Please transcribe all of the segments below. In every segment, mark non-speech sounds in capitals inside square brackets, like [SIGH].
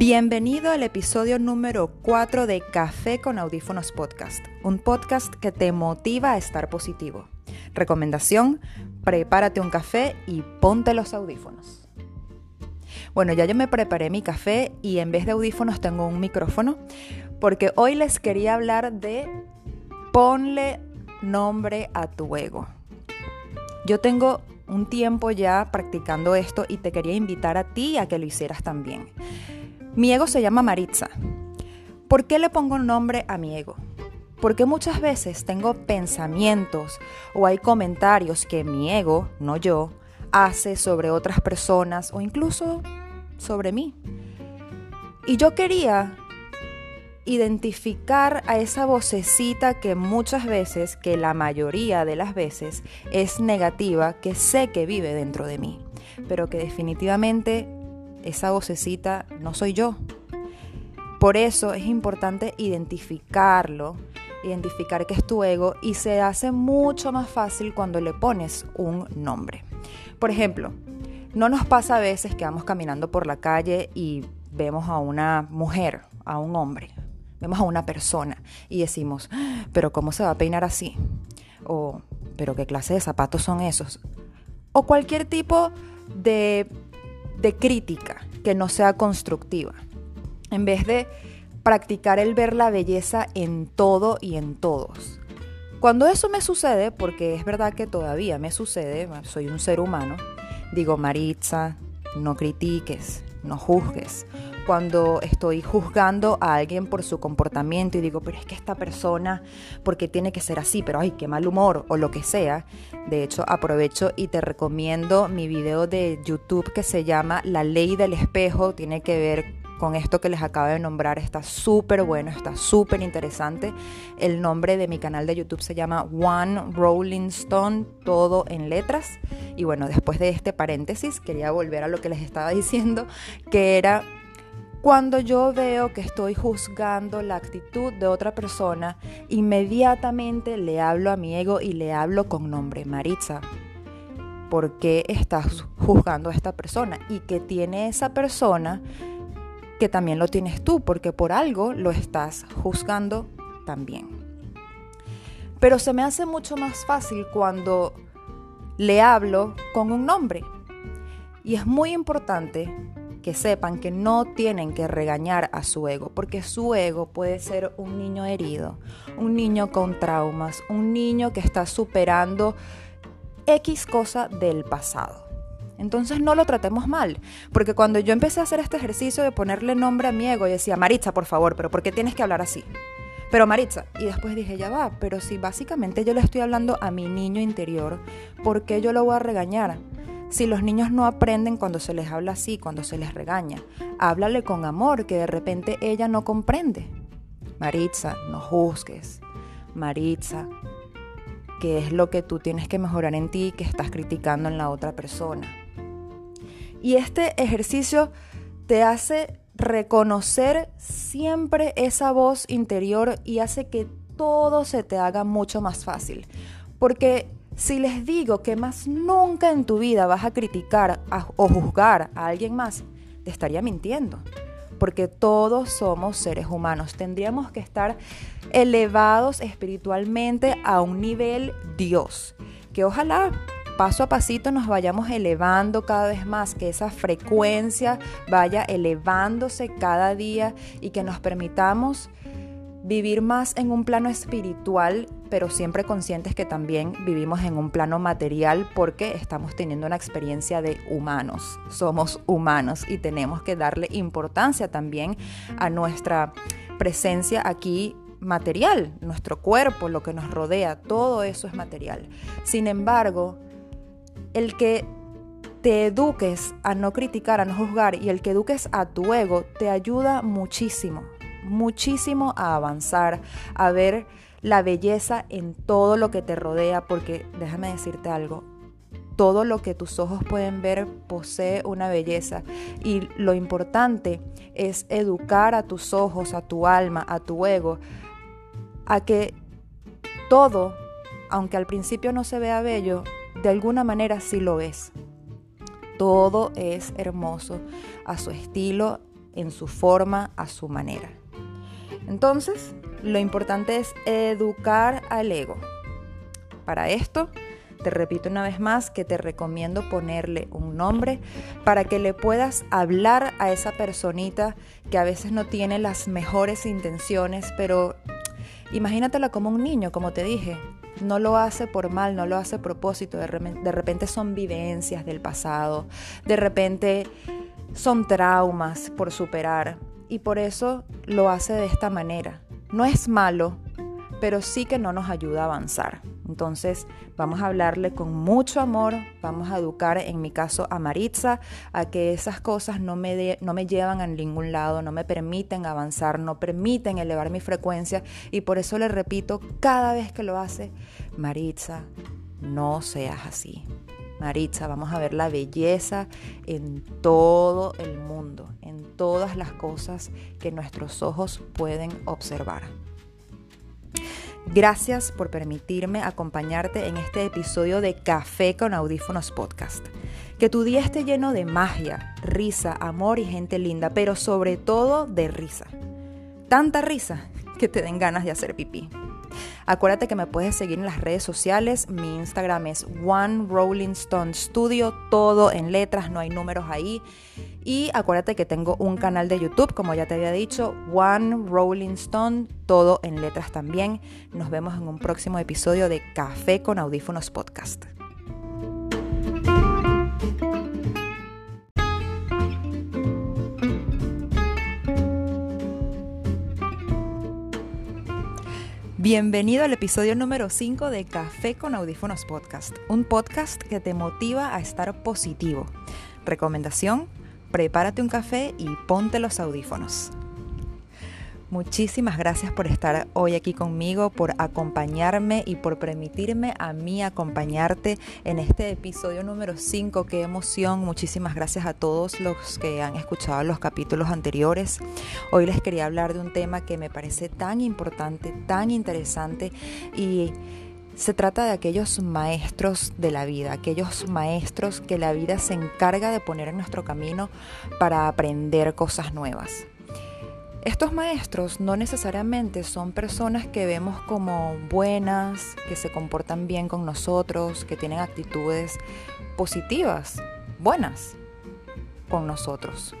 Bienvenido al episodio número 4 de Café con Audífonos Podcast, un podcast que te motiva a estar positivo. Recomendación, prepárate un café y ponte los audífonos. Bueno, ya yo me preparé mi café y en vez de audífonos tengo un micrófono porque hoy les quería hablar de ponle nombre a tu ego. Yo tengo un tiempo ya practicando esto y te quería invitar a ti a que lo hicieras también. Mi ego se llama Maritza. ¿Por qué le pongo nombre a mi ego? Porque muchas veces tengo pensamientos o hay comentarios que mi ego, no yo, hace sobre otras personas o incluso sobre mí. Y yo quería identificar a esa vocecita que muchas veces, que la mayoría de las veces es negativa, que sé que vive dentro de mí, pero que definitivamente esa vocecita no soy yo. Por eso es importante identificarlo, identificar que es tu ego y se hace mucho más fácil cuando le pones un nombre. Por ejemplo, no nos pasa a veces que vamos caminando por la calle y vemos a una mujer, a un hombre, vemos a una persona y decimos, pero ¿cómo se va a peinar así? O, pero ¿qué clase de zapatos son esos? O cualquier tipo de de crítica que no sea constructiva. En vez de practicar el ver la belleza en todo y en todos. Cuando eso me sucede, porque es verdad que todavía me sucede, soy un ser humano, digo, Maritza, no critiques, no juzgues. Cuando estoy juzgando a alguien por su comportamiento y digo, pero es que esta persona, porque tiene que ser así? Pero ay, qué mal humor o lo que sea. De hecho, aprovecho y te recomiendo mi video de YouTube que se llama La ley del espejo. Tiene que ver con esto que les acabo de nombrar. Está súper bueno, está súper interesante. El nombre de mi canal de YouTube se llama One Rolling Stone, todo en letras. Y bueno, después de este paréntesis, quería volver a lo que les estaba [LAUGHS] diciendo, que era cuando yo veo que estoy juzgando la actitud de otra persona, inmediatamente le hablo a mi ego y le hablo con nombre, Maritza. ¿Por qué estás juzgando a esta persona? ¿Y qué tiene esa persona que también lo tienes tú? Porque por algo lo estás juzgando también. Pero se me hace mucho más fácil cuando le hablo con un nombre. Y es muy importante que sepan que no tienen que regañar a su ego, porque su ego puede ser un niño herido, un niño con traumas, un niño que está superando X cosa del pasado. Entonces no lo tratemos mal, porque cuando yo empecé a hacer este ejercicio de ponerle nombre a mi ego, y decía, Maritza, por favor, pero ¿por qué tienes que hablar así? Pero Maritza, y después dije, ya va, pero si básicamente yo le estoy hablando a mi niño interior, ¿por qué yo lo voy a regañar? Si los niños no aprenden cuando se les habla así, cuando se les regaña, háblale con amor que de repente ella no comprende. Maritza, no juzgues. Maritza, ¿qué es lo que tú tienes que mejorar en ti que estás criticando en la otra persona? Y este ejercicio te hace reconocer siempre esa voz interior y hace que todo se te haga mucho más fácil. Porque si les digo que más nunca en tu vida vas a criticar o juzgar a alguien más, te estaría mintiendo. Porque todos somos seres humanos. Tendríamos que estar elevados espiritualmente a un nivel Dios. Que ojalá paso a pasito nos vayamos elevando cada vez más, que esa frecuencia vaya elevándose cada día y que nos permitamos vivir más en un plano espiritual, pero siempre conscientes que también vivimos en un plano material porque estamos teniendo una experiencia de humanos. Somos humanos y tenemos que darle importancia también a nuestra presencia aquí material, nuestro cuerpo, lo que nos rodea, todo eso es material. Sin embargo, el que te eduques a no criticar, a no juzgar y el que eduques a tu ego te ayuda muchísimo muchísimo a avanzar, a ver la belleza en todo lo que te rodea, porque déjame decirte algo, todo lo que tus ojos pueden ver posee una belleza y lo importante es educar a tus ojos, a tu alma, a tu ego, a que todo, aunque al principio no se vea bello, de alguna manera sí lo es. Todo es hermoso a su estilo, en su forma, a su manera. Entonces, lo importante es educar al ego. Para esto, te repito una vez más que te recomiendo ponerle un nombre para que le puedas hablar a esa personita que a veces no tiene las mejores intenciones, pero imagínatela como un niño, como te dije. No lo hace por mal, no lo hace a propósito. De, de repente son vivencias del pasado, de repente son traumas por superar y por eso lo hace de esta manera. No es malo, pero sí que no nos ayuda a avanzar. Entonces vamos a hablarle con mucho amor, vamos a educar, en mi caso, a Maritza, a que esas cosas no me, no me llevan a ningún lado, no me permiten avanzar, no permiten elevar mi frecuencia y por eso le repito cada vez que lo hace, Maritza, no seas así. Maritza, vamos a ver la belleza en todo el mundo, en todas las cosas que nuestros ojos pueden observar. Gracias por permitirme acompañarte en este episodio de Café con Audífonos Podcast. Que tu día esté lleno de magia, risa, amor y gente linda, pero sobre todo de risa. Tanta risa que te den ganas de hacer pipí. Acuérdate que me puedes seguir en las redes sociales. Mi Instagram es One Rolling Stone Studio, todo en letras, no hay números ahí. Y acuérdate que tengo un canal de YouTube, como ya te había dicho, One Rolling Stone, todo en letras también. Nos vemos en un próximo episodio de Café con Audífonos Podcast. Bienvenido al episodio número 5 de Café con Audífonos Podcast, un podcast que te motiva a estar positivo. Recomendación, prepárate un café y ponte los audífonos. Muchísimas gracias por estar hoy aquí conmigo, por acompañarme y por permitirme a mí acompañarte en este episodio número 5. Qué emoción. Muchísimas gracias a todos los que han escuchado los capítulos anteriores. Hoy les quería hablar de un tema que me parece tan importante, tan interesante y se trata de aquellos maestros de la vida, aquellos maestros que la vida se encarga de poner en nuestro camino para aprender cosas nuevas. Estos maestros no necesariamente son personas que vemos como buenas, que se comportan bien con nosotros, que tienen actitudes positivas, buenas con nosotros.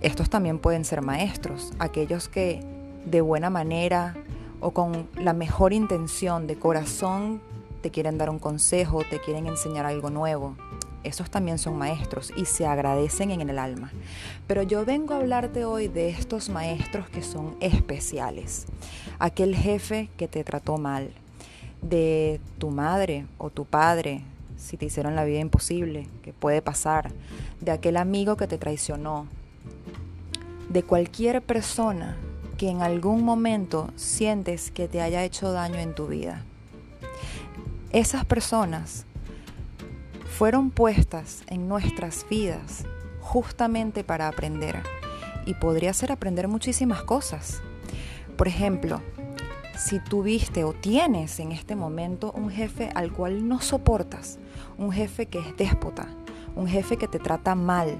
Estos también pueden ser maestros, aquellos que de buena manera o con la mejor intención de corazón te quieren dar un consejo, te quieren enseñar algo nuevo esos también son maestros y se agradecen en el alma. Pero yo vengo a hablarte hoy de estos maestros que son especiales. Aquel jefe que te trató mal, de tu madre o tu padre, si te hicieron la vida imposible, que puede pasar, de aquel amigo que te traicionó, de cualquier persona que en algún momento sientes que te haya hecho daño en tu vida. Esas personas fueron puestas en nuestras vidas justamente para aprender. Y podría ser aprender muchísimas cosas. Por ejemplo, si tuviste o tienes en este momento un jefe al cual no soportas, un jefe que es déspota, un jefe que te trata mal.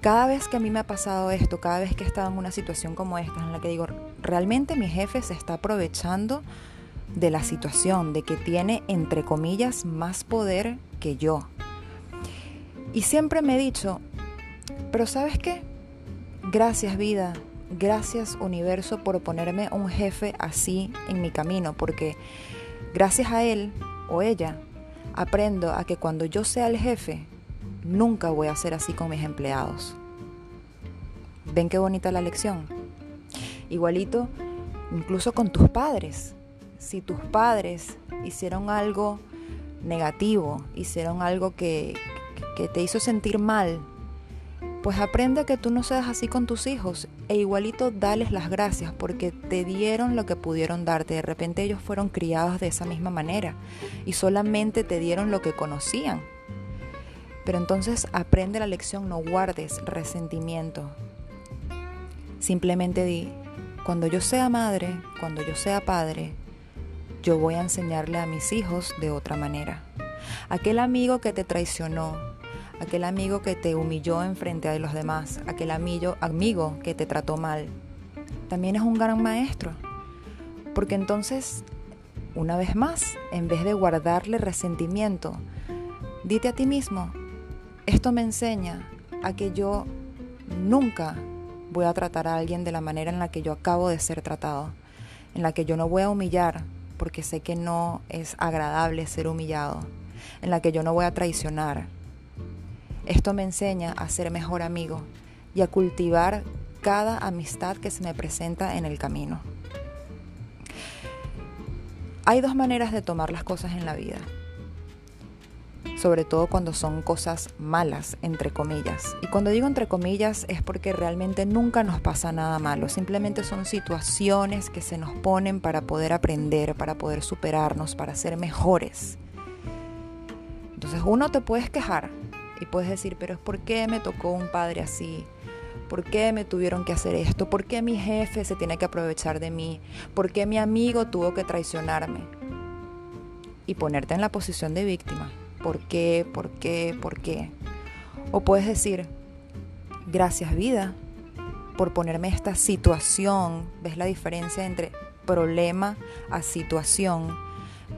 Cada vez que a mí me ha pasado esto, cada vez que he estado en una situación como esta, en la que digo, realmente mi jefe se está aprovechando de la situación, de que tiene, entre comillas, más poder que yo. Y siempre me he dicho, pero ¿sabes qué? Gracias vida, gracias universo por ponerme un jefe así en mi camino, porque gracias a él o ella aprendo a que cuando yo sea el jefe, nunca voy a ser así con mis empleados. ¿Ven qué bonita la lección? Igualito, incluso con tus padres si tus padres hicieron algo negativo, hicieron algo que, te hizo sentir mal, pues aprende que tú no seas así con tus hijos e igualito dales las gracias porque te dieron lo que pudieron darte. De repente ellos fueron criados de esa misma manera y solamente te dieron lo que conocían. Pero entonces aprende la lección, no guardes resentimiento. Simplemente di, cuando yo sea madre, cuando yo sea padre, yo voy a enseñarle a mis hijos de otra manera. Aquel amigo que te traicionó, aquel amigo que te humilló en frente a los demás, aquel amigo, amigo que te trató mal, también es un gran maestro. Porque entonces, una vez más, en vez de guardarle resentimiento, dite a ti mismo, esto me enseña a que yo nunca voy a tratar a alguien de la manera en la que yo acabo de ser tratado, en la que yo no voy a humillar porque sé que no es agradable ser humillado, en la que yo no voy a traicionar. Esto me enseña a ser mejor amigo y a cultivar cada amistad que se me presenta en el camino. Hay dos maneras de tomar las cosas en la vida sobre todo cuando son cosas malas, entre comillas. Y cuando digo entre comillas es porque realmente nunca nos pasa nada malo, simplemente son situaciones que se nos ponen para poder aprender, para poder superarnos, para ser mejores. Entonces uno te puedes quejar y puedes decir, pero por qué me tocó un padre así, ¿Por qué me tuvieron que hacer esto? ¿Por qué mi jefe se tiene que aprovechar de mí? ¿Por qué mi amigo tuvo que traicionarme? Y ponerte en la posición de víctima. ¿Por qué? ¿Por qué? ¿Por qué? O puedes decir, gracias vida por ponerme esta situación. ¿Ves la diferencia entre problema a situación?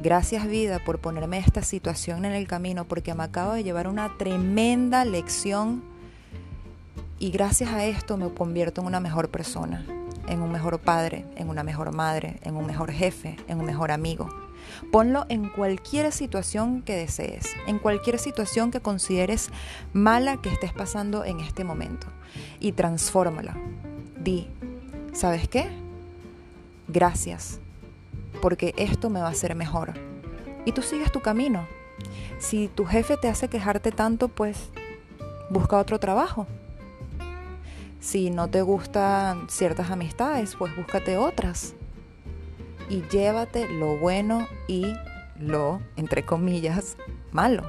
Gracias vida por ponerme esta situación en el camino porque me acabo de llevar una tremenda lección y gracias a esto me convierto en una mejor persona, en un mejor padre, en una mejor madre, en un mejor jefe, en un mejor amigo. Ponlo en cualquier situación que desees, en cualquier situación que consideres mala que estés pasando en este momento y transfórmala. Di, ¿sabes qué? Gracias, porque esto me va a hacer mejor. Y tú sigues tu camino. Si tu jefe te hace quejarte tanto, pues busca otro trabajo. Si no te gustan ciertas amistades, pues búscate otras y llévate lo bueno y lo, entre comillas, malo.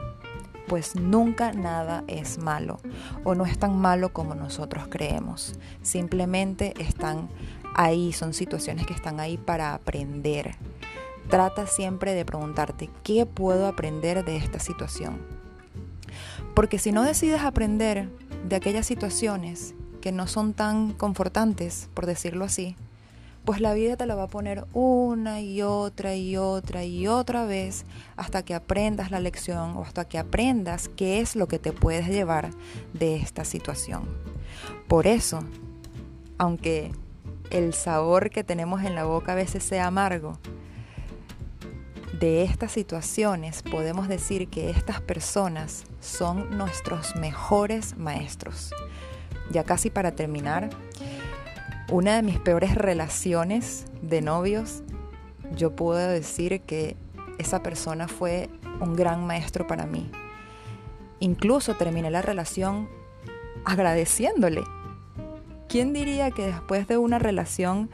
Pues nunca nada es malo o no es tan malo como nosotros creemos. Simplemente están ahí, son situaciones que están ahí para aprender. Trata siempre de preguntarte, ¿qué puedo aprender de esta situación? Porque si no decides aprender de aquellas situaciones que no son tan confortantes, por decirlo así, pues la vida te la va a poner una y otra y otra y otra vez hasta que aprendas la lección o hasta que aprendas qué es lo que te puedes llevar de esta situación. Por eso, aunque el sabor que tenemos en la boca a veces sea amargo, de estas situaciones podemos decir que estas personas son nuestros mejores maestros. Ya casi para terminar, una de mis peores relaciones de novios, yo puedo decir que esa persona fue un gran maestro para mí. Incluso terminé la relación agradeciéndole. ¿Quién diría que después de una relación,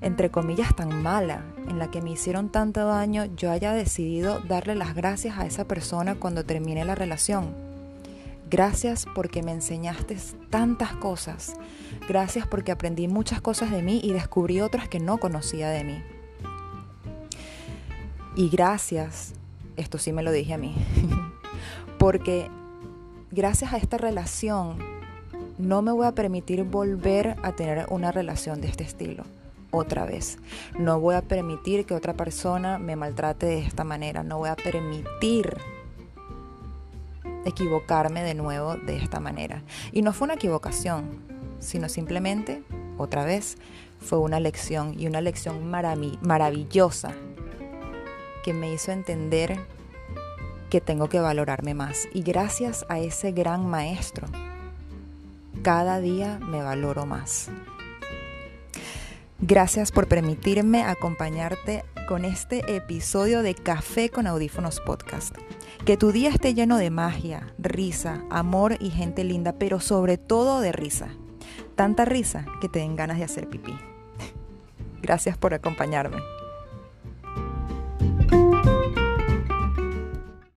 entre comillas, tan mala, en la que me hicieron tanto daño, yo haya decidido darle las gracias a esa persona cuando terminé la relación? Gracias porque me enseñaste tantas cosas. Gracias porque aprendí muchas cosas de mí y descubrí otras que no conocía de mí. Y gracias, esto sí me lo dije a mí, [LAUGHS] porque gracias a esta relación no me voy a permitir volver a tener una relación de este estilo otra vez. No voy a permitir que otra persona me maltrate de esta manera. No voy a permitir equivocarme de nuevo de esta manera. Y no fue una equivocación, sino simplemente, otra vez, fue una lección y una lección maravillosa que me hizo entender que tengo que valorarme más. Y gracias a ese gran maestro, cada día me valoro más. Gracias por permitirme acompañarte con este episodio de Café con Audífonos Podcast. Que tu día esté lleno de magia, risa, amor y gente linda, pero sobre todo de risa. Tanta risa que te den ganas de hacer pipí. [LAUGHS] Gracias por acompañarme.